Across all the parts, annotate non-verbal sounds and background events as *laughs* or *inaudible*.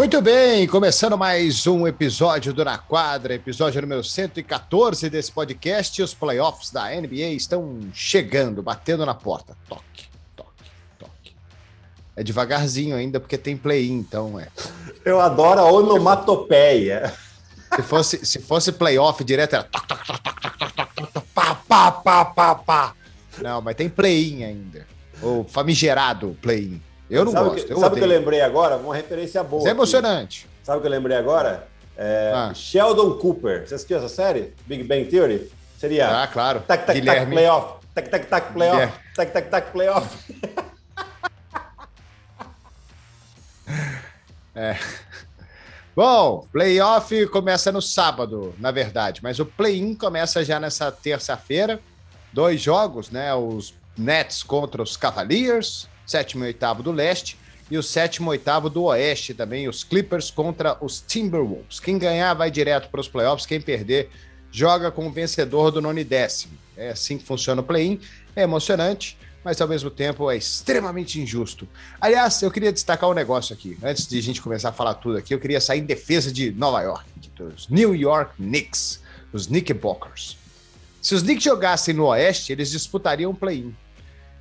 Muito bem, começando mais um episódio do Na Quadra, episódio número 114 desse podcast. Os playoffs da NBA estão chegando, batendo na porta. Toque, toque, toque. É devagarzinho ainda porque tem play-in, então é. Eu adoro a onomatopeia. Se fosse, se fosse playoff direto, era pá, pá, pá, pá, pá. Não, mas tem play-in ainda. O famigerado play-in. Eu não sabe gosto. Que, eu sabe o que eu lembrei agora? Uma referência boa. Isso é emocionante. Aqui. Sabe o que eu lembrei agora? É, Ah. Sheldon Cooper. Você assistiu essa série? Big Bang Theory? Seria. Ah, claro. Tac, tac, tac, Guilherme. playoff. Tac, tac, tac, playoff. Guilherme. Tac, tac, tac, playoff. *laughs* Bom, playoff começa no sábado, na verdade, mas o play-in começa já nessa terça-feira. Dois jogos, né? Os Nets contra os Cavaliers, sétimo e oitavo do leste, e o sétimo e oitavo do oeste também, os Clippers contra os Timberwolves. Quem ganhar vai direto para os playoffs, quem perder joga com o vencedor do nono e décimo. É assim que funciona o play-in, é emocionante, mas ao mesmo tempo é extremamente injusto. Aliás, eu queria destacar um negócio aqui. Antes de a gente começar a falar tudo aqui, eu queria sair em defesa de Nova York, dos New York Knicks, os Knickerbockers. Se os Knicks jogassem no Oeste, eles disputariam o play-in.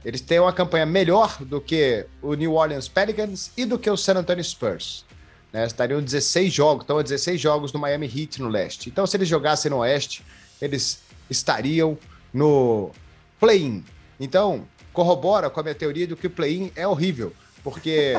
Eles têm uma campanha melhor do que o New Orleans Pelicans e do que o San Antonio Spurs. Né? Estariam 16 jogos, estão a 16 jogos do Miami Heat no leste. Então, se eles jogassem no Oeste, eles estariam no play-in. Então, corrobora com a minha teoria de que o play-in é horrível, porque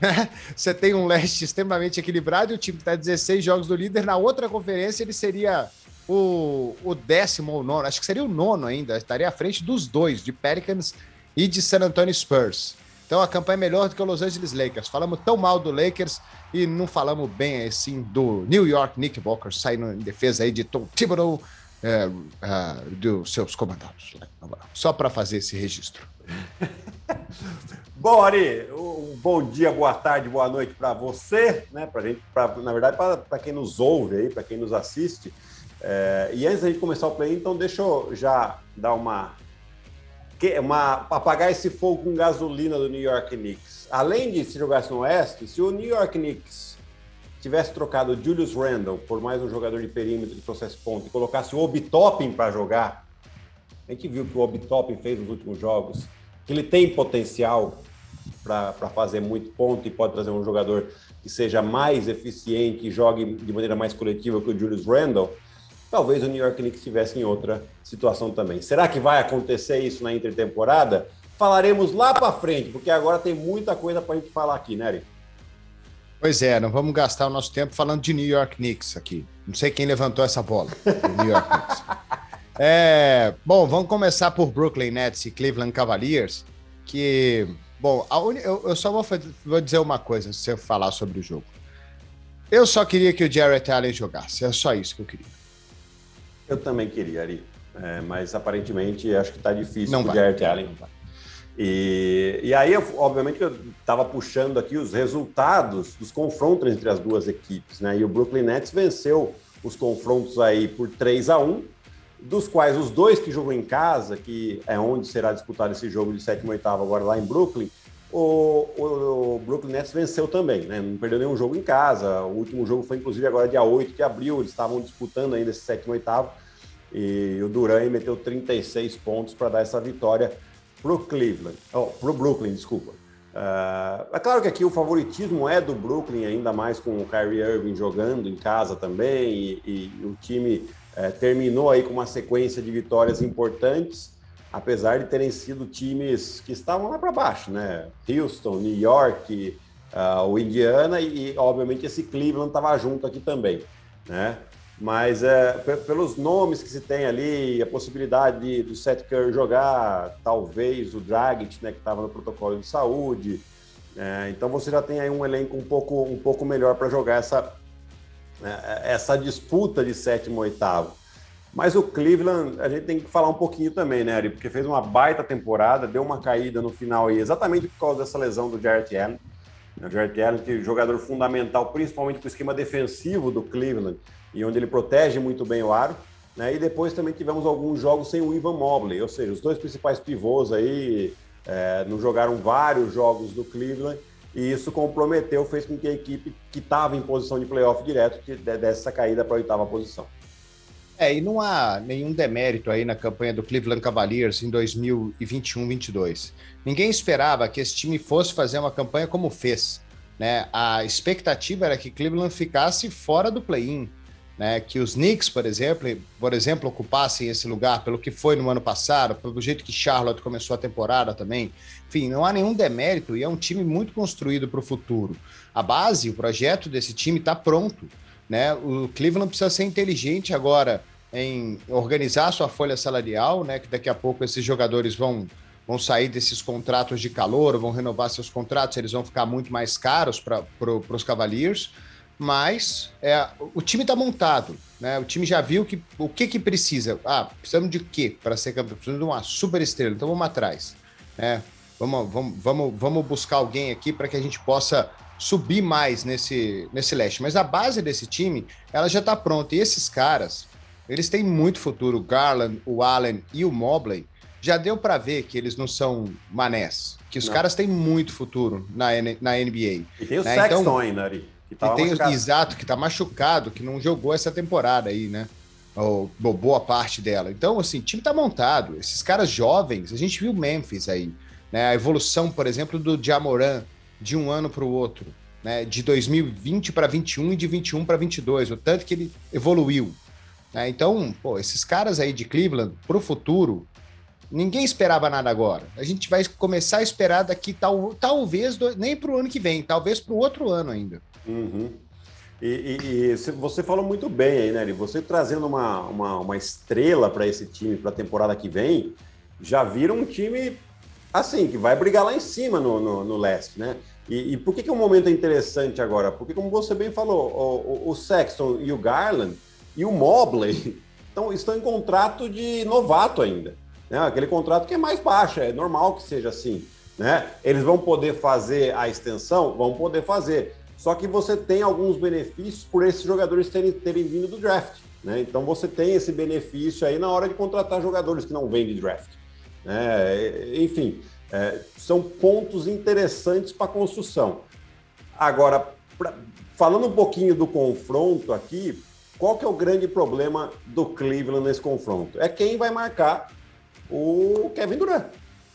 *laughs* você tem um leste extremamente equilibrado e o time está 16 jogos do líder. Na outra conferência, ele seria o, o décimo ou nono, acho que seria o nono ainda, estaria à frente dos dois, de Pelicans e de San Antonio Spurs. Então a campanha é melhor do que o Los Angeles Lakers. Falamos tão mal do Lakers e não falamos bem assim do New York Knickerbockers, saindo em defesa aí de Tom Thibodeau, é, ah, dos seus comandados. Só para fazer esse registro. *laughs* Bom, Ari, um bom dia, boa tarde, boa noite para você, né? Pra gente, pra, na verdade, para quem nos ouve aí, para quem nos assiste. É, e antes da gente começar o play, então deixa eu já dar uma, uma apagar esse fogo com gasolina do New York Knicks. Além de se jogasse no Oeste, se o New York Knicks tivesse trocado Julius Randle por mais um jogador de perímetro de processo ponto e colocasse o Obi para jogar, a gente viu que o Obi fez nos últimos jogos, que ele tem potencial para fazer muito ponto e pode trazer um jogador que seja mais eficiente e jogue de maneira mais coletiva que o Julius Randle, talvez o New York Knicks estivesse em outra situação também. Será que vai acontecer isso na intertemporada? Falaremos lá para frente, porque agora tem muita coisa para a gente falar aqui, né, Eric? Pois é, não vamos gastar o nosso tempo falando de New York Knicks aqui. Não sei quem levantou essa bola. New York Knicks. É, bom, vamos começar por Brooklyn Nets e Cleveland Cavaliers, que, bom, a uni- eu, só vou, vou dizer uma coisa se eu falar sobre o jogo. Eu só queria que o Jarrett Allen jogasse, é só isso que eu queria. Eu também queria, Ari, É, mas aparentemente acho que está difícil Não o. Jarrett Allen. E, e aí, eu, obviamente, eu estava puxando aqui os resultados dos confrontos entre as duas equipes, né? E o Brooklyn Nets venceu os confrontos aí por 3 a 1 dos quais os dois que jogam em casa, que é onde será disputado esse jogo de sétimo e oitavo agora lá em Brooklyn, o, o- o Brooklyn Nets venceu também, né? Não perdeu nenhum jogo em casa. O último jogo foi, inclusive, agora dia 8 de abril. Eles estavam disputando ainda esse sétimo e oitavo. E o Duran meteu 36 pontos para dar essa vitória pro Cleveland. Oh, pro Brooklyn, desculpa. Ah, é claro que aqui o favoritismo é do Brooklyn, ainda mais com o Kyrie Irving jogando em casa também, e, e o time eh, terminou aí com uma sequência de vitórias importantes, apesar de terem sido times que estavam lá para baixo, né? Houston, New York, ah, o Indiana e, obviamente, esse Cleveland estava junto aqui também, né? Mas é, pe- pelos nomes que se tem ali, a possibilidade de, do Seth Curry jogar, talvez o Dragic, né, que estava no protocolo de saúde. é, então você já tem aí um elenco um pouco, um pouco melhor para jogar essa, né, essa disputa de sétimo oitavo. Mas o Cleveland, a gente tem que falar um pouquinho também, né, Ari? Porque fez uma baita temporada, deu uma caída no final aí, exatamente por causa dessa lesão do Jarrett Allen. O Jarrett Allen, que é jogador fundamental, principalmente para o esquema defensivo do Cleveland, e onde ele protege muito bem o aro. Né? E depois também tivemos alguns jogos sem o Ivan Mobley, ou seja, os dois principais pivôs aí é, não jogaram vários jogos do Cleveland e isso comprometeu, fez com que a equipe que estava em posição de playoff direto desse essa caída para a oitava posição. É, e não há nenhum demérito aí na campanha do Cleveland Cavaliers em 2021-22. Ninguém esperava que esse time fosse fazer uma campanha como fez. Né? A expectativa era que Cleveland ficasse fora do play-in, né? que os Knicks, por exemplo, por exemplo, ocupassem esse lugar pelo que foi no ano passado, pelo jeito que Charlotte começou a temporada também. Enfim, não há nenhum demérito e é um time muito construído para o futuro. A base, o projeto desse time está pronto. Né? O Cleveland precisa ser inteligente agora em organizar sua folha salarial, né? Que daqui a pouco esses jogadores vão, vão sair desses contratos de calor, vão renovar seus contratos, eles vão ficar muito mais caros para pro, os Cavaliers. Mas é, o time está montado, né? O time já viu que o que, que precisa. Ah, precisamos de quê para ser campeão? Precisamos de uma super estrela, então vamos atrás. Né? Vamos, vamos, vamos, vamos buscar alguém aqui para que a gente possa subir mais nesse, nesse leste. Mas a base desse time, ela já está pronta. E esses caras, eles têm muito futuro. O Garland, o Allen e o Mobley. Já deu para ver que eles não são manés. Que os não. caras têm muito futuro na, na NBA. E tem o né? Sexton então, ainda, Ari. Que tá tem, exato, que tá machucado, que não jogou essa temporada aí, né? Ou, boa parte dela. Então, assim, o time tá montado. Esses caras jovens, a gente viu Memphis aí. Né? A evolução, por exemplo, do Jamoran de um ano para o outro, né? De 2020 para 21 e de 21 para 22, o tanto que ele evoluiu. Né? Então, pô, esses caras aí de Cleveland para o futuro, ninguém esperava nada agora. A gente vai começar a esperar daqui tal, talvez nem para o ano que vem, talvez para o outro ano ainda. Uhum. E, e, e, você falou muito bem aí, né? Você trazendo uma, uma, uma estrela para esse time para a temporada que vem, já vira um time assim, que vai brigar lá em cima no, no, no leste, né? E, e, por que, que o momento é interessante agora? Porque, como você bem falou, o, o Sexton e o Garland e o Mobley *laughs* então, estão em contrato de novato ainda. Né? Aquele contrato que é mais baixo, é normal que seja assim. Né? Eles vão poder fazer a extensão? Vão poder fazer. Só que você tem alguns benefícios por esses jogadores terem, terem vindo do draft. Né? Então você tem esse benefício aí na hora de contratar jogadores que não vêm de draft. É, enfim, é, são pontos interessantes para a construção. Agora, pra, falando um pouquinho do confronto aqui, qual que é o grande problema do Cleveland nesse confronto? É quem vai marcar o Kevin Durant.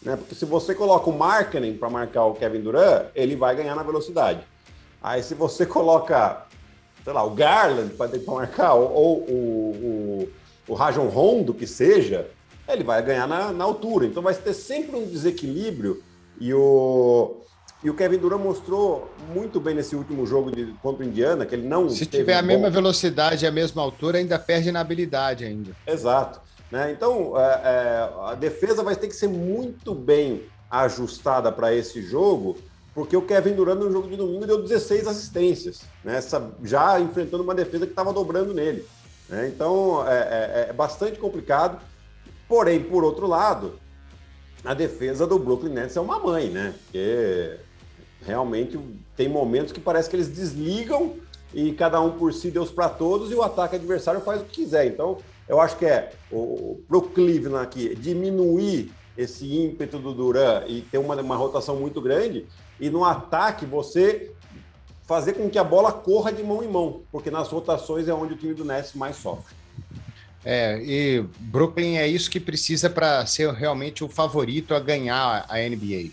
Né? Porque se você coloca o Marketing para marcar o Kevin Durant, ele vai ganhar na velocidade. Aí se você *laughs* coloca, sei lá, o Garland para marcar, ou, ou o, o, o Rajon Rondo, que seja, ele vai ganhar na, na altura. Então vai ter sempre um desequilíbrio e o, e o Kevin Durant mostrou muito bem nesse último jogo de, contra o Indiana, que ele não. Se tiver a bom... mesma velocidade e a mesma altura, ainda perde na habilidade ainda. Exato. Né? Então, é, é, a defesa vai ter que ser muito bem ajustada para esse jogo, porque o Kevin Durant no jogo de domingo deu 16 assistências, né? Já enfrentando uma defesa que estava dobrando nele. Né? Então, é, é, é bastante complicado. Porém, por outro lado, a defesa do Brooklyn Nets é uma mãe, né? Porque realmente tem momentos que parece que eles desligam e cada um por si, Deus para todos, e o ataque adversário faz o que quiser. Então, eu acho que é o, pro Cleveland aqui diminuir esse ímpeto do Duran e ter uma, uma rotação muito grande, e no ataque você fazer com que a bola corra de mão em mão, porque nas rotações é onde o time do Nets mais sofre. É, e Brooklyn é isso que precisa para ser realmente o favorito a ganhar a NBA.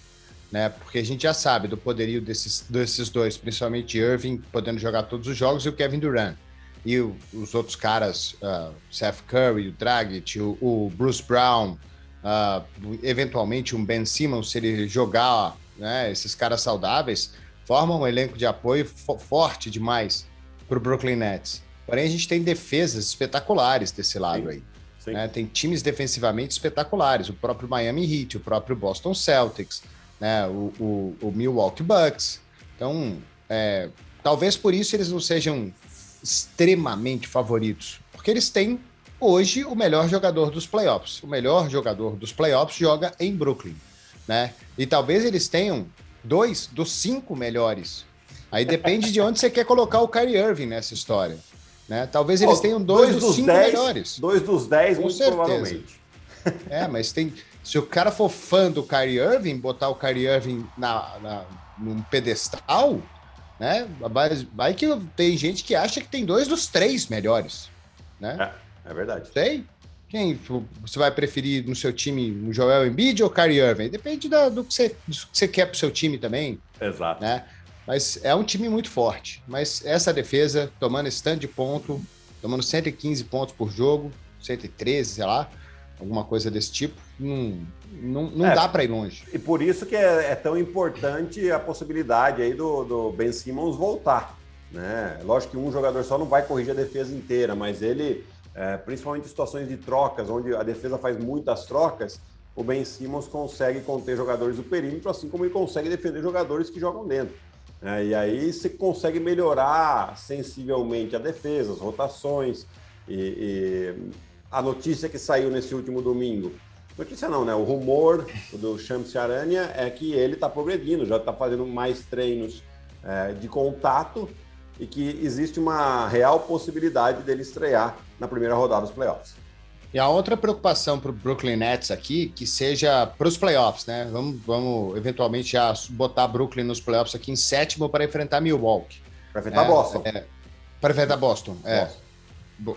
Né? Porque a gente já sabe do poderio desses, desses dois, principalmente Irving podendo jogar todos os jogos e o Kevin Durant. E o, os outros caras, uh, Seth Curry, o Dragic, o, o Bruce Brown, uh, eventualmente um Ben Simmons, se ele jogar né, esses caras saudáveis, formam um elenco de apoio fo forte demais para o Brooklyn Nets. Porém, a gente tem defesas espetaculares desse lado Sim. aí. Sim. Né? Tem times defensivamente espetaculares, o próprio Miami Heat, o próprio Boston Celtics, né? o, o, o Milwaukee Bucks. Então, é, talvez por isso eles não sejam extremamente favoritos, porque eles têm hoje o melhor jogador dos playoffs. O melhor jogador dos playoffs joga em Brooklyn, né? E talvez eles tenham dois dos cinco melhores. Aí depende de onde você quer colocar o Kyrie Irving nessa história. Né? Talvez eles tenham dois, dois dos, cinco dez, melhores. Dois dos dez, Com muito certeza. provavelmente. É, mas tem. Se o cara for fã do Kyrie Irving, botar o Kyrie Irving na, na num pedestal, né? Vai que tem gente que acha que tem dois dos três melhores, né? É, é verdade. Sei. Quem você vai preferir no seu time, o Joel Embiid ou o Kyrie Irving? Depende da, do, que você, do que você quer pro seu time também. Exato. Né? Mas é um time muito forte. Mas essa defesa, tomando stand de ponto, tomando 115 pontos por jogo, 113, sei lá, alguma coisa desse tipo, não, não, não é, dá para ir longe. E por isso que é, é, tão importante a possibilidade aí do, do Ben Simmons voltar. Né? Lógico que um jogador só não vai corrigir a defesa inteira, mas ele, é, principalmente em situações de trocas, onde a defesa faz muitas trocas, o Ben Simmons consegue conter jogadores do perímetro, assim como ele consegue defender jogadores que jogam dentro. É, e aí você consegue melhorar sensivelmente a defesa, as rotações. E, e, a notícia que saiu nesse último domingo, notícia não, né? O rumor do Champs Aranha é que ele está progredindo, já está fazendo mais treinos é, de contato e que existe uma real possibilidade dele estrear na primeira rodada dos playoffs. E a outra preocupação para o Brooklyn Nets aqui, que seja para os playoffs, né? Vamos, vamos eventualmente já botar Brooklyn nos playoffs aqui em sétimo para enfrentar Milwaukee. Para enfrentar é, Boston. É, para enfrentar Boston, é. Boston. Bo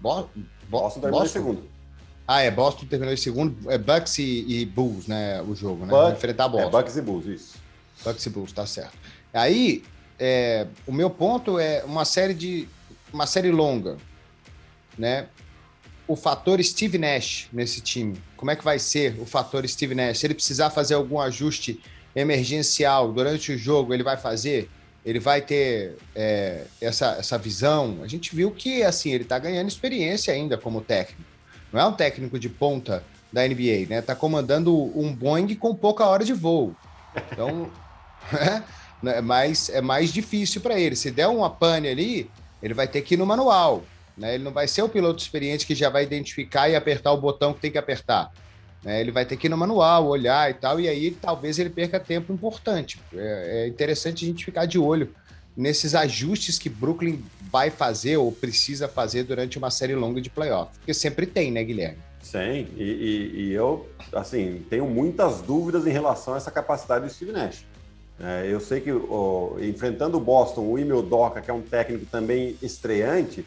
Bo Boston terminou Boston? em segundo. Ah, é, Boston terminou em segundo. É Bucks e, e Bulls, né? O jogo, né? Buck, enfrentar Boston. É, Bucks e Bulls, isso. Bucks e Bulls, tá certo. Aí, é, o meu ponto é uma série de. Uma série longa, né? O fator Steve Nash nesse time? Como é que vai ser o fator Steve Nash? Se ele precisar fazer algum ajuste emergencial durante o jogo, ele vai fazer? Ele vai ter é, essa, essa visão? A gente viu que assim ele está ganhando experiência ainda como técnico. Não é um técnico de ponta da NBA, né? Tá comandando um Boeing com pouca hora de voo. Então, *laughs* é, mais, é mais difícil para ele. Se der uma pane ali, ele vai ter que ir no manual. Né? Ele não vai ser o piloto experiente que já vai identificar e apertar o botão que tem que apertar. Né? Ele vai ter que ir no manual, olhar e tal, e aí talvez ele perca tempo importante. É, é interessante a gente ficar de olho nesses ajustes que Brooklyn vai fazer ou precisa fazer durante uma série longa de playoff. Porque sempre tem, né, Guilherme? Sim, e, e, e eu, assim, tenho muitas dúvidas em relação a essa capacidade do Steve Nash. É, eu sei que enfrentando o Boston, o Emil Doca, que é um técnico também estreante,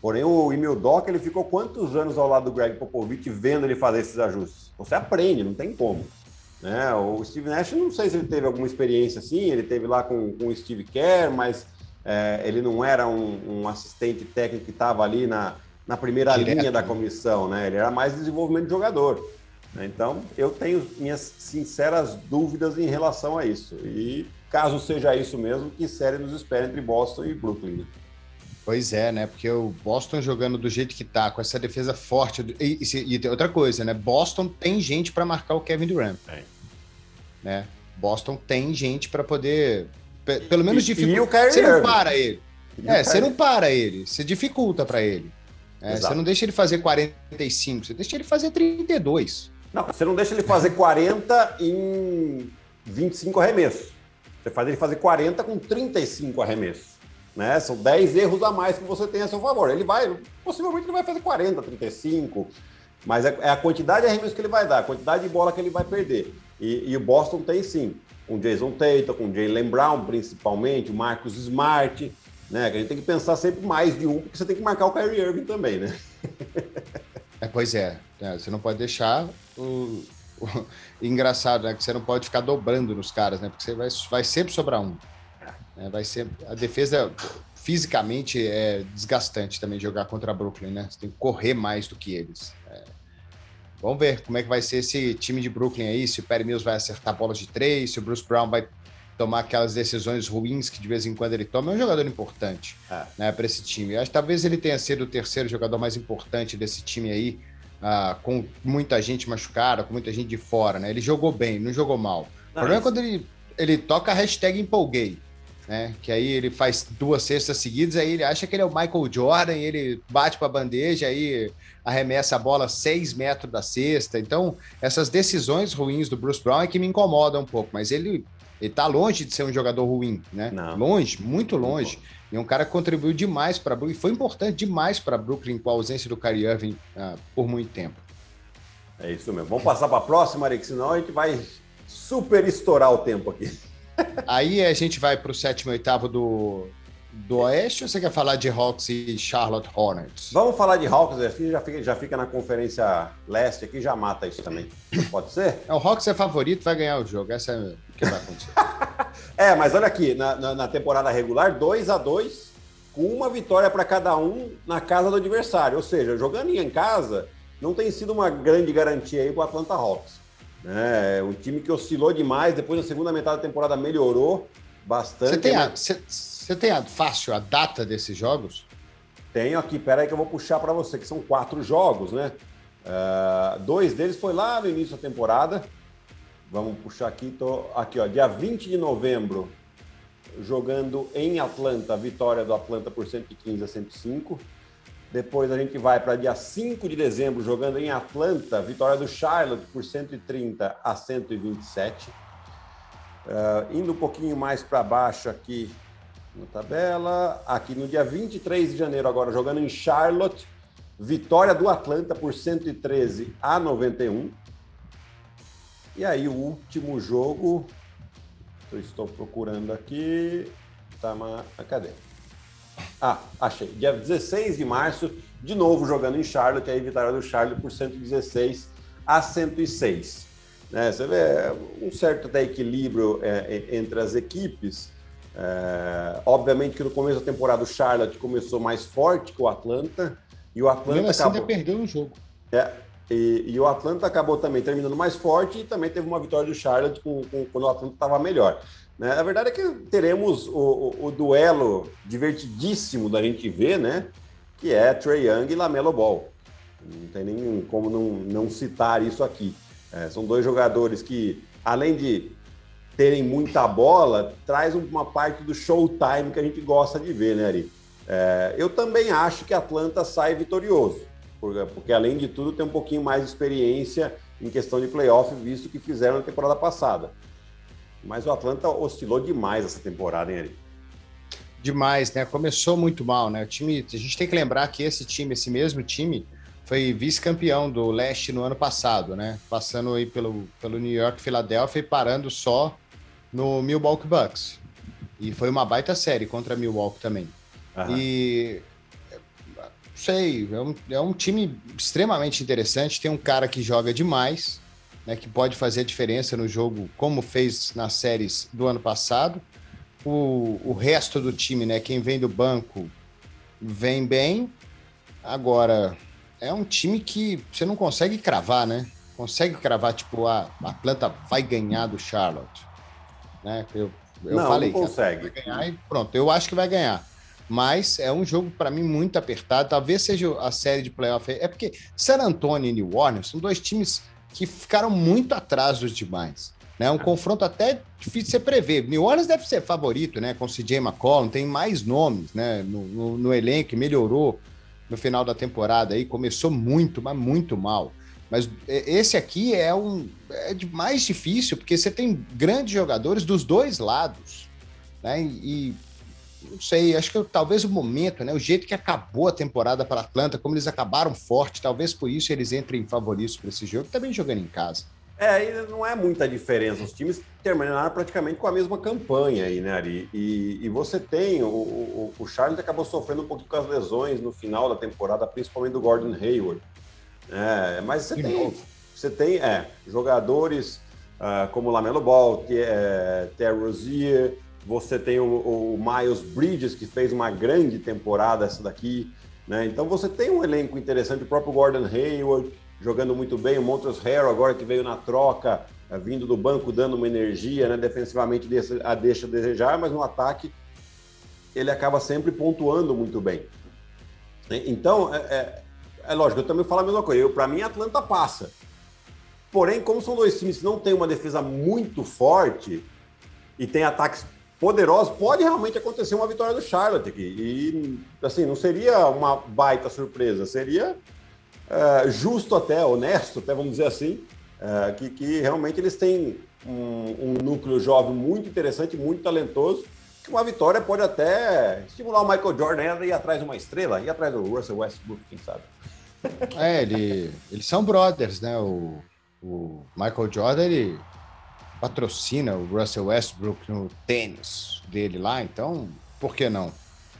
Porém, o Emil Doc, ele ficou quantos anos ao lado do Greg Popovich vendo ele fazer esses ajustes? Você aprende, não tem como. Né? O Steve Nash, não sei se ele teve alguma experiência assim, ele teve lá com, com o Steve Kerr, mas é, ele não era um, um assistente técnico que estava ali na, na primeira Direto. linha da comissão, né? Ele era mais desenvolvimento de jogador. Então, eu tenho minhas sinceras dúvidas em relação a isso. E caso seja isso mesmo, que série nos espera entre Boston e Brooklyn. Pois é, né? Porque o Boston jogando do jeito que tá, com essa defesa forte. E, e, e outra coisa, né? Boston tem gente para marcar o Kevin Durant. É. Né? Boston tem gente para poder. Pelo menos dificultar. Você não para ele. E é, você não para ele. Você dificulta para ele. É, você não deixa ele fazer 45, você deixa ele fazer 32. Não, você não deixa ele fazer 40 em 25 arremessos. Você faz ele fazer 40 com 35 arremessos. Né? São 10 erros a mais que você tem a seu favor. Ele vai, possivelmente ele vai fazer 40, 35, mas é, é a quantidade de arremessos que ele vai dar, a quantidade de bola que ele vai perder. E, e o Boston tem sim, com Jason Tatum, com Jalen Brown principalmente, o Marcus Smart, né? A gente tem que pensar sempre mais de um, porque você tem que marcar o Kyrie Irving também, né? é, pois é, é, você não pode deixar o... *laughs* engraçado, né? Que você não pode ficar dobrando nos caras, né? Porque você vai, vai sempre sobrar um. É, vai ser a defesa fisicamente é desgastante também jogar contra a Brooklyn, né? Você tem que correr mais do que eles. É. Vamos ver como é que vai ser esse time de Brooklyn aí, se o Perry Mills vai acertar bolas de três, se o Bruce Brown vai tomar aquelas decisões ruins que de vez em quando ele toma. É um jogador importante é. né, para esse time. Eu acho que talvez ele tenha sido o terceiro jogador mais importante desse time aí, uh, com muita gente machucada, com muita gente de fora. Né? Ele jogou bem, não jogou mal. o problema é quando ele, ele toca a hashtag empolguei né? Que aí ele faz duas cestas seguidas, aí ele acha que ele é o Michael Jordan, ele bate para a bandeja, aí arremessa a bola seis metros da cesta. Então, essas decisões ruins do Bruce Brown é que me incomodam um pouco, mas ele ele tá longe de ser um jogador ruim, né? Não. Longe, muito longe. E um cara que contribuiu demais para Brooklyn, foi importante demais para Brooklyn com a ausência do Kyrie Irving uh, por muito tempo. É isso mesmo. Vamos passar para a próxima, Eric, senão a gente vai super estourar o tempo aqui. Aí a gente vai para o sétimo e oitavo do, do Oeste ou você quer falar de Hawks e Charlotte Hornets? Vamos falar de Hawks, aqui já fica, já fica na Conferência Leste aqui, já mata isso também. Pode ser? É, o Hawks é favorito, vai ganhar o jogo. Essa é o que vai acontecer. *laughs* é, mas olha aqui, na, na, na temporada regular, 2 a 2 com uma vitória para cada um na casa do adversário. Ou seja, jogando em casa, não tem sido uma grande garantia aí para o Atlanta Hawks. É um time que oscilou demais, depois na segunda metade da temporada melhorou bastante. Você tem, a, você, tem a, fácil a data desses jogos? Tenho aqui, pera aí que eu vou puxar para você, que são quatro jogos, né? Uh, dois deles foi lá no início da temporada. Vamos puxar aqui, tô aqui, ó, dia 20 de novembro, jogando em Atlanta, vitória do Atlanta por 115 a 105. Depois a gente vai para dia 5 de dezembro, jogando em Atlanta, vitória do Charlotte por 130 a 127. Uh, ah, indo um pouquinho mais para baixo aqui na tabela, aqui no dia 23 de janeiro, agora jogando em Charlotte, vitória do Atlanta por 113 a 91. E aí o último jogo, eu estou procurando aqui, tá, cadê? Ah, achei. Dia 16 de março, de novo jogando em Charlotte, aí vitória do Charlotte por 116 a 106. Né? Você vê um certo até equilíbrio é, entre as equipes. É, obviamente que no começo da temporada o Charlotte começou mais forte que o Atlanta e o Atlanta Mesmo assim acabou... ainda perdeu um jogo. É, e, e, o Atlanta acabou também terminando mais forte e também teve uma vitória do Charlotte com, com, quando o Atlanta estava melhor. Né? A verdade é que teremos o, o, o, duelo divertidíssimo da gente ver, né? Que é Trey Young e Lamelo Ball. Não tem nem como não, não citar isso aqui. É, são dois jogadores que, além de terem muita bola, traz uma parte do showtime que a gente gosta de ver, né, Ari? É, eu também acho que Atlanta sai vitorioso, porque, porque, além de tudo tem um pouquinho mais de experiência em questão de playoff, visto que fizeram na temporada passada. Mas o Atlanta oscilou demais essa temporada, hein, Ari? Demais, né? Começou muito mal, né? O time, a gente tem que lembrar que esse time, esse mesmo time, foi vice-campeão do leste no ano passado, né? Passando aí pelo, pelo New York, Philadelphia e parando só no Milwaukee Bucks. E foi uma baita série contra Milwaukee também. Uhum. E sei, é um, é um time extremamente interessante. Tem um cara que joga demais, né, que pode fazer a diferença no jogo, como fez nas séries do ano passado. O, o resto do time, né, quem vem do banco, vem bem. Agora, é um time que você não consegue cravar, né? Consegue cravar, tipo, a Atlanta vai ganhar do Charlotte. Né? Eu, eu não, falei não consegue. vai ganhar e pronto, eu acho que vai ganhar. Mas é um jogo, para mim, muito apertado. Talvez seja a série de playoff. É porque San Antonio e New Orleans são dois times que ficaram muito atrás dos demais. Né? Um confronto até difícil de você prever. New Orleans deve ser favorito, né? Com CJ McCollum, tem mais nomes né? no, no, no elenco, melhorou no final da temporada aí, começou muito, mas muito mal. Mas esse aqui é um é mais difícil, porque você tem grandes jogadores dos dois lados. Né? E, não sei, acho que talvez o momento, né? O jeito que acabou a temporada para Atlanta, como eles acabaram forte, talvez por isso eles entrem favoritos para esse jogo, também jogando em casa. É, não é muita diferença. Os times terminaram praticamente com a mesma campanha aí, né, Ari? E, e você tem, o, o, o Charles acabou sofrendo um pouquinho com as lesões no final da temporada, principalmente do Gordon Hayward. É, mas você tem, você tem é, jogadores uh, como Lamelo Ball, é, Terry Rozier, você tem o, o, Miles Bridges, que fez uma grande temporada essa daqui. Né? Então você tem um elenco interessante, o próprio Gordon Hayward jogando muito bem, o Montrezl Harrell agora que veio na troca, eh, vindo do banco, dando uma energia, né? defensivamente a deixa a desejar, mas no ataque ele acaba sempre pontuando muito bem. Então, é, é, é lógico, eu também falo a mesma coisa. Para mim, Atlanta passa. Porém, como são dois times que não têm uma defesa muito forte e tem ataques poderosos, pode realmente acontecer uma vitória do Charlotte aqui. E, assim, não seria uma baita surpresa, seria é, justo até, honesto, até vamos dizer assim, é, que, que realmente eles têm um, um, núcleo jovem muito interessante, muito talentoso, que uma vitória pode até estimular o Michael Jordan a ir atrás de uma estrela, ir atrás do Russell Westbrook, quem sabe. É, ele, eles são brothers, né? O, o Michael Jordan, ele patrocina o Russell Westbrook no tênis dele lá, então por que não?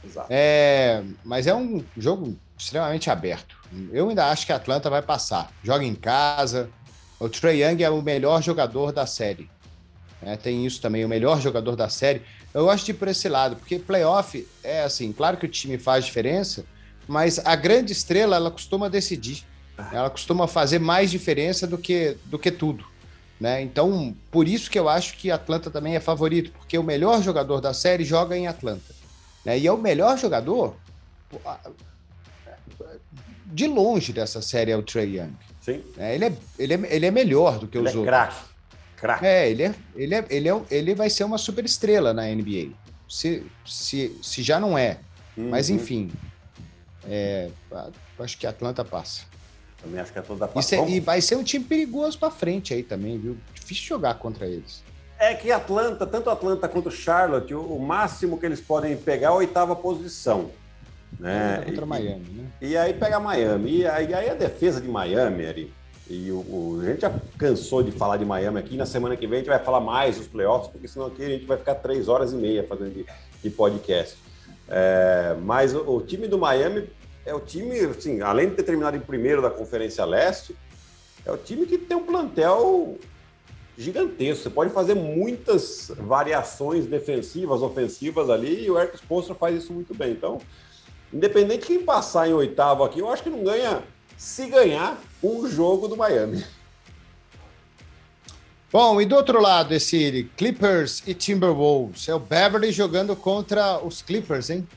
Exato. É, mas é um jogo extremamente aberto. Eu ainda acho que a Atlanta vai passar. Joga em casa. O Trey Young é o melhor jogador da série. É, tem isso também, o melhor jogador da série. Eu gosto de ir por esse lado, porque playoff é assim, claro que o time faz diferença, mas a grande estrela ela costuma decidir. Ela costuma fazer mais diferença do que, do que tudo. Né? Então, por isso que eu acho que Atlanta também é favorito, porque o melhor jogador da série joga em Atlanta. Né? E é o melhor jogador de longe dessa série é o Trey Young. Sim. É, ele, é, ele, é, ele é melhor do que ele os é outros. Craque. Craque. É, ele, é, ele, é, ele, é, ele vai ser uma super estrela na NBA. Se, se, se já não é. Uhum. Mas enfim. É, acho que Atlanta passa. Também acho que a Atlanta passa. E, e vai ser um time perigoso para frente aí também, viu? Difícil jogar contra eles. É que Atlanta, tanto Atlanta quanto Charlotte, o, o máximo que eles podem pegar é a oitava posição. Né? Contra e, Miami, né? E aí pega Miami. E aí, aí a defesa de Miami, Ari, e o, o, a gente já cansou de falar de Miami aqui. Na semana que vem a gente vai falar mais dos playoffs, porque senão aqui a gente vai ficar três horas e meia fazendo de, de podcast. É, mas o, o, time do Miami é o time, assim, além de ter terminado em primeiro da Conferência Leste, é o time que tem um plantel gigantesco. Você pode fazer muitas variações defensivas, ofensivas ali, e o Eric Spoelstra faz isso muito bem. Então, independente de quem passar em oitavo aqui, eu acho que não ganha, se ganhar, um jogo do Miami. Bom, e do outro lado, esse Clippers e Timberwolves. É o Beverly jogando contra os Clippers, hein?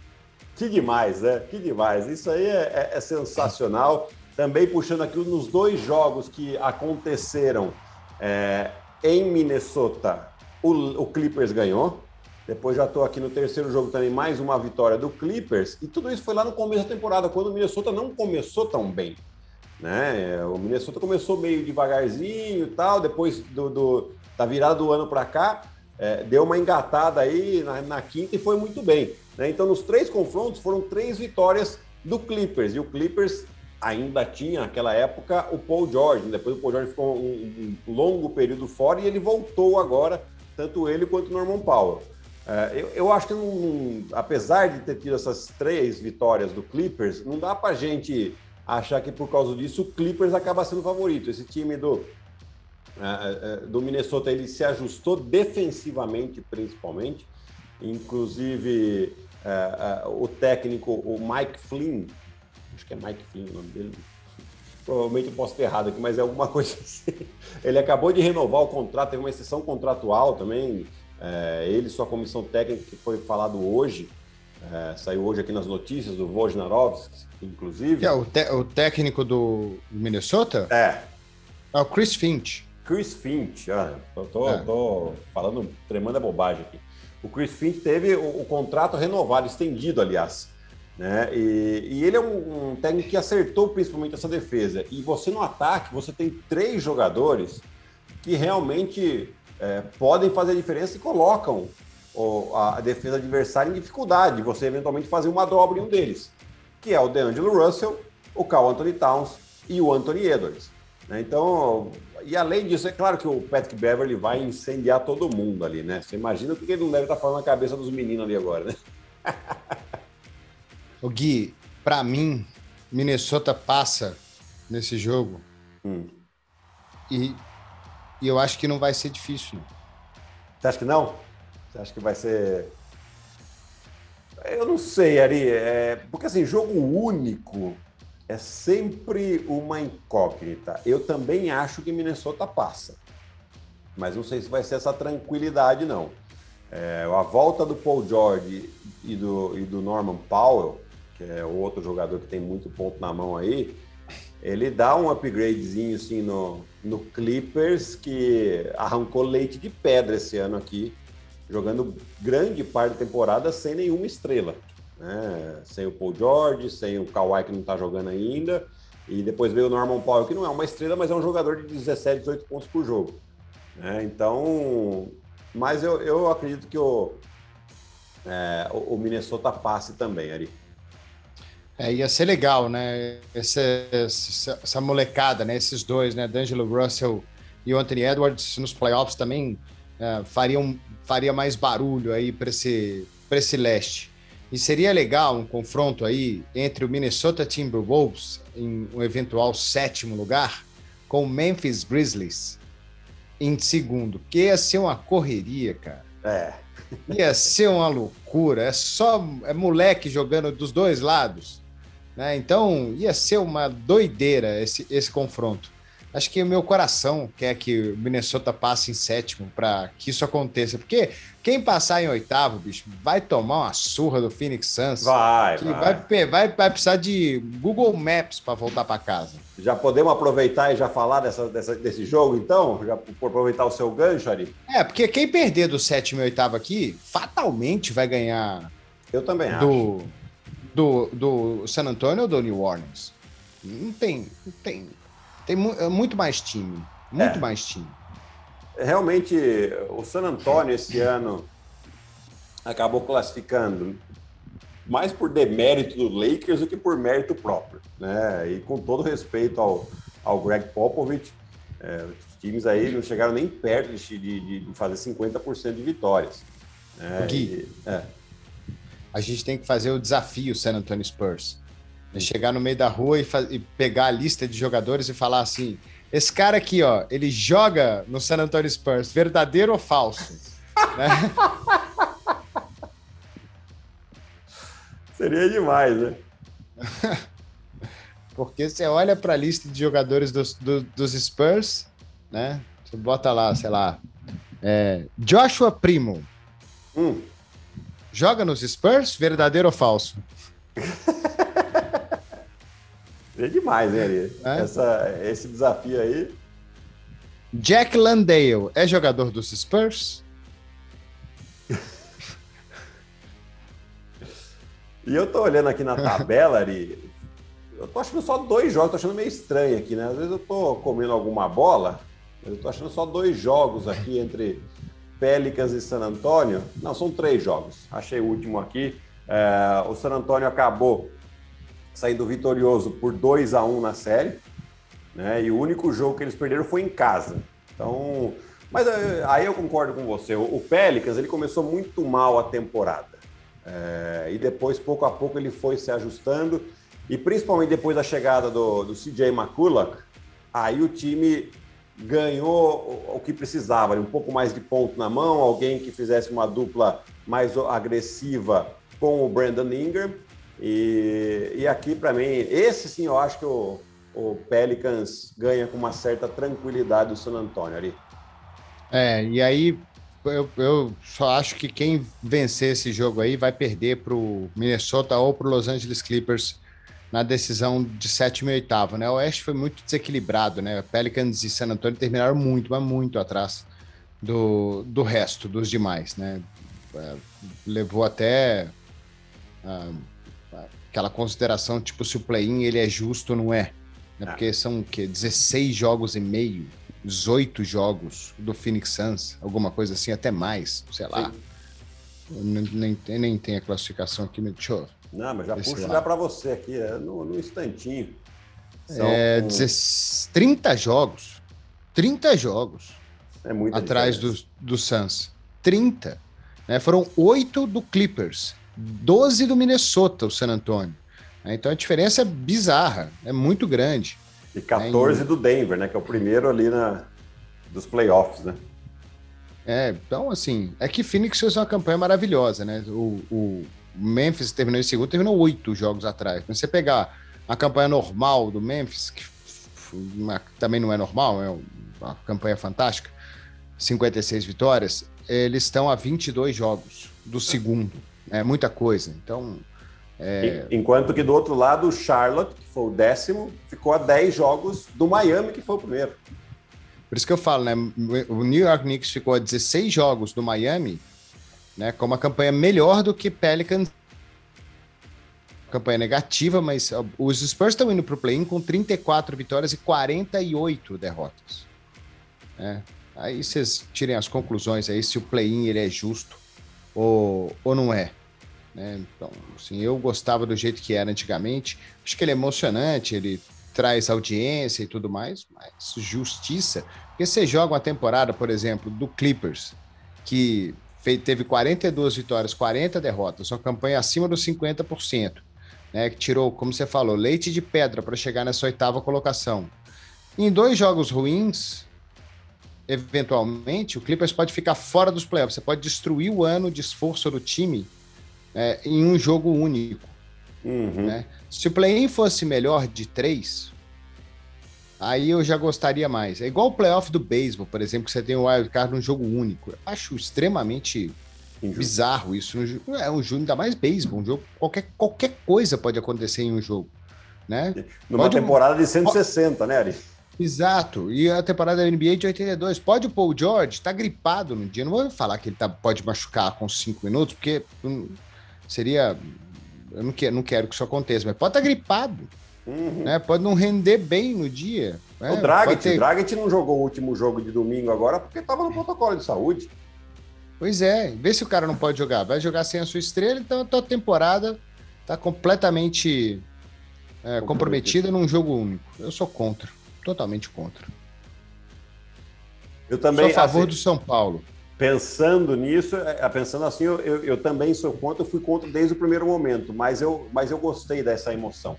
Que demais, né? Que demais. Isso aí é, é, é sensacional. Também puxando aqui nos dois jogos que aconteceram é, em Minnesota, o, o Clippers ganhou. Depois já estou aqui no terceiro jogo também, mais uma vitória do Clippers. E tudo isso foi lá no começo da temporada, quando o Minnesota não começou tão bem. Né? O Minnesota começou meio devagarzinho e tal, depois do, do da virada do ano para cá, é, deu uma engatada aí na, na, quinta e foi muito bem. Né? Então, nos três confrontos, foram três vitórias do Clippers. E o Clippers ainda tinha, naquela época, o Paul George. Depois o Paul George ficou um, um longo período fora e ele voltou agora, tanto ele quanto o Norman Powell. É, eu, eu, acho que, apesar de ter tido essas três vitórias do Clippers, não dá para gente achar que por causa disso o Clippers acaba sendo favorito. Esse time do, uh, uh, do Minnesota ele se ajustou defensivamente, principalmente. Inclusive, uh, o técnico, o Mike Flynn, acho que é Mike Flynn o nome dele. Provavelmente eu posso ter errado aqui, mas é alguma *laughs* coisa assim. Ele acabou de renovar o contrato, teve uma exceção contratual também. É, ele, sua comissão técnica, que foi falado hoje, é, saiu hoje aqui nas notícias do Wojnarowski, inclusive. Que é o, o técnico do Minnesota? É. É o Chris Finch. Chris Finch, ah, eu tô, é. tô falando tremenda bobagem aqui. O Chris Finch teve o, o contrato renovado, estendido, aliás. Né? E, e ele é um, um, técnico que acertou principalmente essa defesa. E você no ataque, você tem três jogadores que realmente é, podem fazer a diferença e colocam o, a, a, defesa adversária em dificuldade. Você eventualmente fazer uma dobra em um deles, que é o DeAngelo Russell, o Carl Anthony Towns e o Anthony Edwards. Né? Então, e além disso, é claro que o Patrick Beverly vai incendiar todo mundo ali, né? Você imagina o que ele não deve estar falando na cabeça dos meninos ali agora, né? *laughs* O Gui, para mim, Minnesota passa nesse jogo. Hum. E, e, eu acho que não vai ser difícil. Você acha que não? Você acha que vai ser. Eu não sei, Ari. É... Porque assim, jogo único é sempre uma incógnita. Eu também acho que Minnesota passa. Mas não sei se vai ser essa tranquilidade, não. É, a volta do Paul George e do, e do Norman Powell que é outro jogador que tem muito ponto na mão aí, ele dá um upgradezinho assim no, no Clippers, que arrancou leite de pedra esse ano aqui, jogando grande parte da temporada sem nenhuma estrela. Né? Sem o Paul George, sem o Kawhi que não está jogando ainda, e depois veio o Norman Powell, que não é uma estrela, mas é um jogador de 17, 18 pontos por jogo. Né? Então, mas eu, eu acredito que o, é, o Minnesota passe também, Ari. É, ia ser legal, né? Essa, essa, essa, molecada, né? Esses dois, né? D'Angelo Russell e o Anthony Edwards nos playoffs também uh, faria, um, faria mais barulho aí para esse, esse leste. E seria legal um confronto aí entre o Minnesota Timberwolves em um eventual sétimo lugar com o Memphis Grizzlies em segundo, que ia ser uma correria, cara. É. Ia ser uma loucura. É só é moleque jogando dos dois lados. Né? Então ia ser uma doideira esse, esse confronto. Acho que o meu coração quer que o Minnesota passe em sétimo para que isso aconteça. Porque quem passar em oitavo, bicho, vai tomar uma surra do Phoenix Suns. Vai, vai. vai. Vai, vai precisar de Google Maps para voltar para casa. Já podemos aproveitar e já falar dessa, dessa, desse jogo, então? Já por aproveitar o seu gancho ali? É, porque quem perder do sétimo e oitavo aqui, fatalmente vai ganhar. Eu também do, acho. Do, do San Antonio ou do New Orleans? Não tem. Não tem tem mu é muito mais time. Muito é. mais time. Realmente, o San Antonio esse ano acabou classificando mais por demérito do Lakers do que por mérito próprio. Né? E com todo respeito ao, ao Greg Popovich, é, os times aí não chegaram nem perto de, de, de fazer 50% de vitórias. Né? Gui, e, é. a gente tem que fazer o desafio San Antonio Spurs. É chegar no meio da rua e, e, pegar a lista de jogadores e falar assim: esse cara aqui, ó, ele joga no San Antonio Spurs, verdadeiro ou falso? *laughs* né? Seria demais, né? *laughs* Porque você olha para a lista de jogadores dos, do, dos Spurs, né? Você bota lá, sei lá, é, Joshua Primo. Hum. Joga nos Spurs, verdadeiro ou falso? *laughs* É demais, hein, Ari? É? Essa, esse desafio aí. Jack Landale é jogador dos Spurs? *laughs* e eu tô olhando aqui na tabela, Ari. Eu tô achando só dois jogos, tô achando meio estranho aqui, né? Às vezes eu tô comendo alguma bola, mas eu tô achando só dois jogos aqui entre Pelicans e San Antonio. Não, são três jogos. Achei o último aqui. É, o San Antonio acabou saindo vitorioso por 2 a 1 na série, né? E o único jogo que eles perderam foi em casa. Então, mas eh, aí eu concordo com você. O Pelicans ele começou muito mal a temporada é, e depois pouco a pouco ele foi se ajustando e principalmente depois da chegada do, do CJ McCulloch, aí o time ganhou o que precisava, um pouco mais de ponto na mão, alguém que fizesse uma dupla mais agressiva com o Brandon Ingram e, e aqui, para mim, esse sim eu acho que o, o Pelicans ganha com uma certa tranquilidade o San Antonio ali. É, e aí eu, eu, só acho que quem vencer esse jogo aí vai perder para o Minnesota ou para o Los Angeles Clippers na decisão de sétimo e oitavo, né? O Oeste foi muito desequilibrado, né? Pelicans e San Antonio terminaram muito, mas muito atrás do, do resto, dos demais, né? É, levou até uh, aquela consideração, tipo, se o play-in ele é justo ou não é. Né? Porque ah. são o quê? 16 jogos e meio, 18 jogos do Phoenix Suns, alguma coisa assim, até mais, sei lá. Nem, nem, nem tem a classificação aqui, deixa eu... Não, mas já puxo já para você aqui, é no, no instantinho. São é, 30 jogos. 30 jogos. É muito Atrás do, do Suns. 30. Né? Foram oito do Clippers 12 do Minnesota, o San Antonio. Então a diferença é bizarra, é muito grande. E 14 né? do Denver, né? Que é o primeiro ali na, dos playoffs, né? É, então assim, é que Phoenix fez uma campanha maravilhosa, né? O, o Memphis terminou em segundo, terminou oito jogos atrás. Quando você pegar a campanha normal do Memphis, que também não é normal, é uma campanha fantástica, 56 vitórias, eles estão a 22 jogos do segundo. É muita coisa. Então. É... Enquanto que do outro lado, o Charlotte, que foi o décimo, ficou a 10 jogos do Miami, que foi o primeiro. Por isso que eu falo, né? O New York Knicks ficou a 16 jogos do Miami, né? Com uma campanha melhor do que Pelicans. Campanha negativa, mas os Spurs estão indo para o play-in com 34 vitórias e 48 derrotas. É. Aí vocês tirem as conclusões aí se o play-in ele é justo ou, ou não é. Né? Então, assim, eu gostava do jeito que era antigamente. Acho que ele é emocionante, ele traz audiência e tudo mais, mas justiça. Porque você joga uma temporada, por exemplo, do Clippers, que teve 42 vitórias, 40 derrotas, uma campanha acima dos 50%, né, que tirou, como você falou, leite de pedra para chegar nessa oitava colocação. Em dois jogos ruins, eventualmente, o Clippers pode ficar fora dos playoffs. Você pode destruir o ano de esforço do time é, em um jogo único. Uhum. Né? Se o play-in fosse melhor de três, aí eu já gostaria mais. É igual o playoff do beisebol, por exemplo, que você tem o wildcard num jogo único. Eu acho extremamente bizarro isso. É um jogo, ainda mais beisebol, um jogo, qualquer, qualquer coisa pode acontecer em um jogo. Né? Numa pode, temporada de 160, né, Ari? Exato. E a temporada da NBA de 82. Pode o Paul George estar tá gripado no dia. Não vou falar que ele tá, pode machucar com cinco minutos, porque hum, seria. Eu não quero, não quero que isso aconteça, mas pode estar tá gripado. Uhum. Né? Pode não render bem no dia. Né? O Dragic, ter... Dragic não jogou o último jogo de domingo agora porque estava no protocolo de saúde. Pois é, vê se o cara não pode jogar. Vai jogar sem a sua estrela, então a tua temporada está completamente é, comprometida num jogo único. Eu sou contra totalmente contra. Eu também. Sou a favor assim, do São Paulo. Pensando nisso, é, é, pensando assim, eu, eu, eu, também sou contra, eu fui contra desde o primeiro momento, mas eu, mas eu gostei dessa emoção.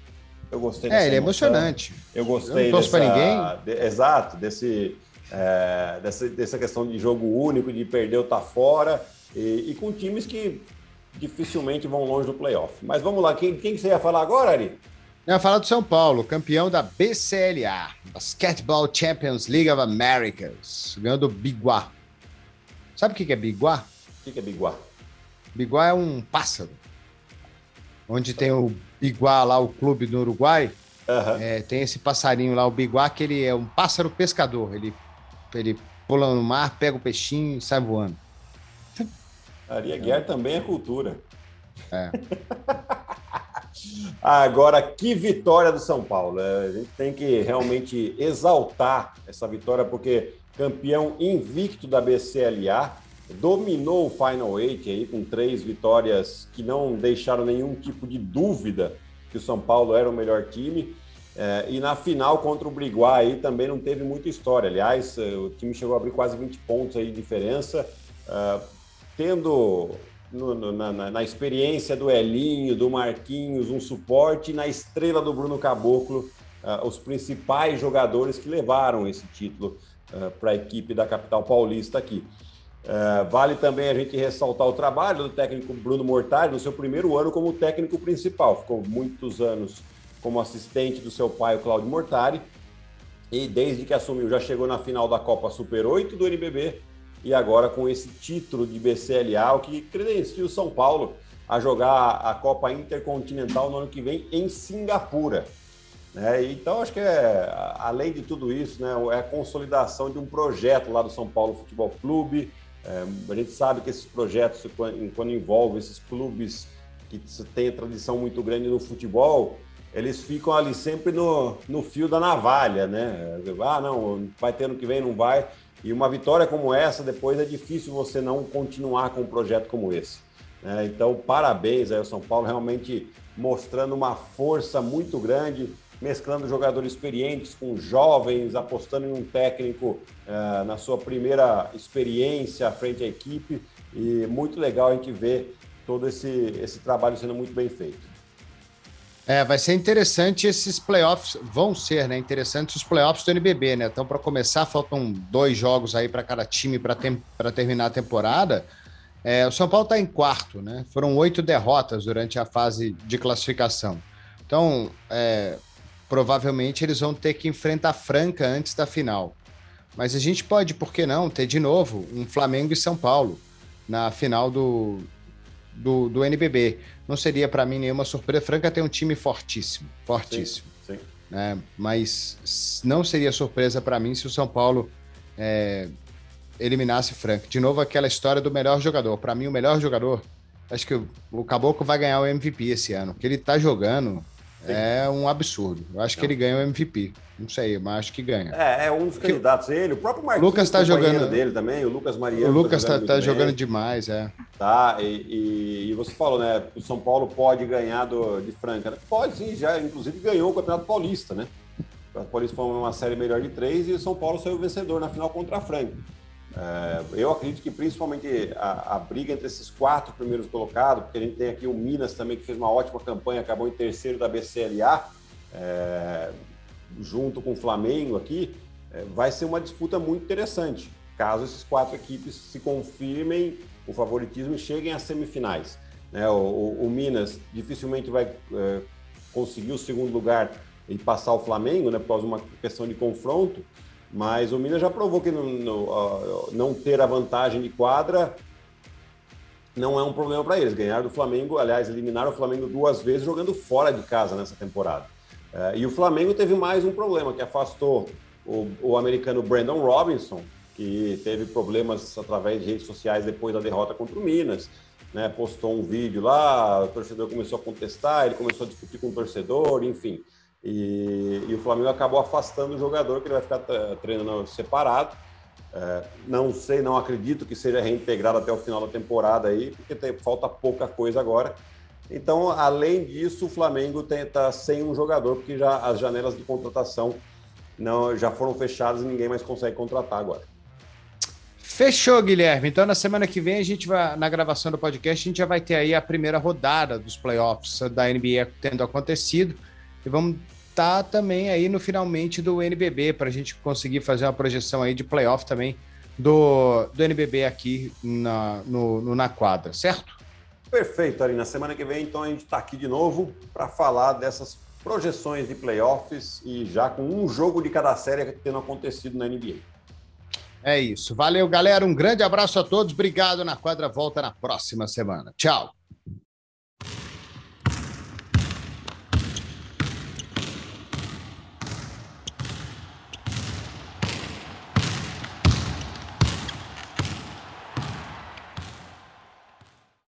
Eu gostei É, ele é emocionante. Eu gostei eu não dessa, ninguém. De, exato, desse, é, dessa, dessa questão de jogo único, de perder ou tá fora, e, e, com times que dificilmente vão longe do playoff. Mas vamos lá, quem, quem que você ia falar agora, Ari? Ia falar do São Paulo, campeão da BCLA, Basketball Champions League of Americas, ganhando do Biguá. Sabe o que é Biguá? O que é Biguá? Biguá é um pássaro. Onde tem o Biguá lá, o clube do Uruguai. Uhum. É, tem esse passarinho lá, o Biguá, que ele é um pássaro pescador. Ele, ele pula no mar, pega o peixinho e sai voando. Aria Guerra também é cultura. É. *laughs* Agora, que vitória do São Paulo. Né? A gente tem que realmente exaltar essa vitória, porque campeão invicto da BCLA, dominou o Final Eight aí com três vitórias que não deixaram nenhum tipo de dúvida que o São Paulo era o melhor time. É, e na final contra o Briguá aí também não teve muita história. Aliás, eh, o time chegou a abrir quase 20 pontos aí de diferença, uh, tendo no, no, na, na, experiência do Elinho, do Marquinhos, um suporte, na estrela do Bruno Caboclo, uh, os principais jogadores que levaram esse título uh, para a equipe da capital paulista aqui. Uh, vale também a gente ressaltar o trabalho do técnico Bruno Mortari no seu primeiro ano como técnico principal. Ficou muitos anos como assistente do seu pai, o Cláudio Mortari, e desde que assumiu já chegou na final da Copa Super 8 do NBB e agora com esse título de BCLA, o que credencia o São Paulo a jogar a Copa Intercontinental no ano que vem em Singapura. Né? Então, acho que é, além de tudo isso, né, é a consolidação de um projeto lá do São Paulo Futebol Clube. É, a gente sabe que esses projetos, quando envolvem esses clubes que têm tradição muito grande no futebol, eles ficam ali sempre no, no fio da navalha, né? Ah, não, vai ter ano que vem, não vai. E uma vitória como essa, depois é difícil você não continuar com um projeto como esse. Né? Então, parabéns aí ao São Paulo, realmente mostrando uma força muito grande, mesclando jogadores experientes com jovens, apostando em um técnico uh, na sua primeira experiência frente à equipe. E muito legal a gente ver todo esse, esse trabalho sendo muito bem feito. É, vai ser interessante esses playoffs, vão ser, né? Interessantes os playoffs do NBB, né? Então, para começar, faltam dois jogos aí para cada time para tem, terminar a temporada. É, o São Paulo está em quarto, né? Foram oito derrotas durante a fase de classificação. Então, é, provavelmente eles vão ter que enfrentar a Franca antes da final. Mas a gente pode, por que não, ter de novo um Flamengo e São Paulo na final do, do, do NBB. Não seria para mim nenhuma surpresa. Franca tem um time fortíssimo, fortíssimo. Sim, sim. Né? Mas não seria surpresa para mim se o São Paulo é, eliminasse Franca. De novo, aquela história do melhor jogador. Para mim, o melhor jogador, acho que o, o Caboclo vai ganhar o MVP esse ano. O que ele está jogando é um absurdo. Eu acho não. que ele ganha o MVP. Não sei, mas acho que ganha. É, é um dos candidatos. Ele, o próprio Marquinhos, Lucas tá jogando dele também, o Lucas Mariano. O Lucas tá, jogando, tá, tá jogando demais, é. Tá, e, e, e, você falou, né? O São Paulo pode ganhar do, de Franca. Pode sim, já inclusive ganhou o Campeonato Paulista, né? O Paulista foi uma série melhor de três e o São Paulo saiu vencedor na final contra a Franca. É, eu acredito que principalmente a, a, briga entre esses quatro primeiros colocados, porque a gente tem aqui o Minas também, que fez uma ótima campanha, acabou em terceiro da BCLA, é, junto com o Flamengo aqui, é, vai ser uma disputa muito interessante, caso esses quatro equipes se confirmem o favoritismo e cheguem às semifinais. Né? O, Minas dificilmente vai é, conseguir o segundo lugar e passar o Flamengo, né, por causa de uma questão de confronto, mas o Minas já provou que não, não, não ter a vantagem de quadra não é um problema para eles. Ganharam do Flamengo, aliás, eliminaram o Flamengo duas vezes jogando fora de casa nessa temporada. É, e o Flamengo teve mais um problema, que afastou o, o americano Brandon Robinson, que teve problemas através de redes sociais depois da derrota contra o Minas. Né, postou um vídeo lá, o torcedor começou a contestar, ele começou a discutir com o torcedor, enfim. E, e, o Flamengo acabou afastando o jogador, que ele vai ficar treinando separado. É, não sei, não acredito que seja reintegrado até o final da temporada aí, porque tem, falta pouca coisa agora. Então, além disso, o Flamengo está sem um jogador, porque já as janelas de contratação não já foram fechadas e ninguém mais consegue contratar agora. Fechou, Guilherme. Então, na semana que vem, a gente vai, na gravação do podcast, a gente já vai ter aí a primeira rodada dos playoffs da NBA tendo acontecido. E vamos estar tá também aí no finalmente do NBB, para a gente conseguir fazer uma projeção aí de playoff também do, do NBB aqui na, no, no, na quadra, certo? Perfeito, Ari. Na semana que vem, então, a gente está aqui de novo para falar dessas projeções de playoffs e já com um jogo de cada série tendo acontecido na NBA. É isso. Valeu, galera. Um grande abraço a todos. Obrigado. Na quadra volta na próxima semana. Tchau.